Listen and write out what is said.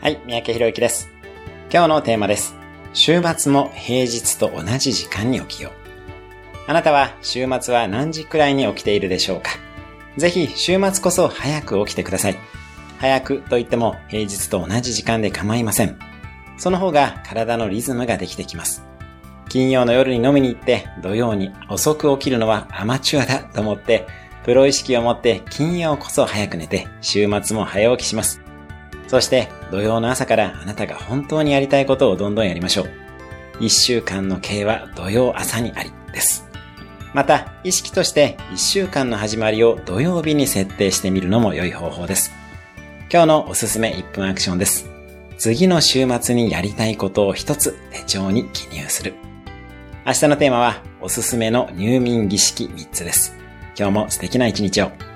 はい、三宅博之です。今日のテーマです。週末も平日と同じ時間に起きよう。あなたは週末は何時くらいに起きているでしょうか？ぜひ週末こそ早く起きてください。早くと言っても平日と同じ時間で構いません。その方が体のリズムができてきます。金曜の夜に飲みに行って土曜に遅く起きるのはアマチュアだと思ってプロ意識を持って金曜こそ早く寝て週末も早起きします。そして土曜の朝からあなたが本当にやりたいことをどんどんやりましょう。一週間の計は土曜朝にありです。また、意識として一週間の始まりを土曜日に設定してみるのも良い方法です。今日のおすすめ1分アクションです。次の週末にやりたいことを一つ手帳に記入する。明日のテーマはおすすめの入眠儀式3つです。今日も素敵な一日を。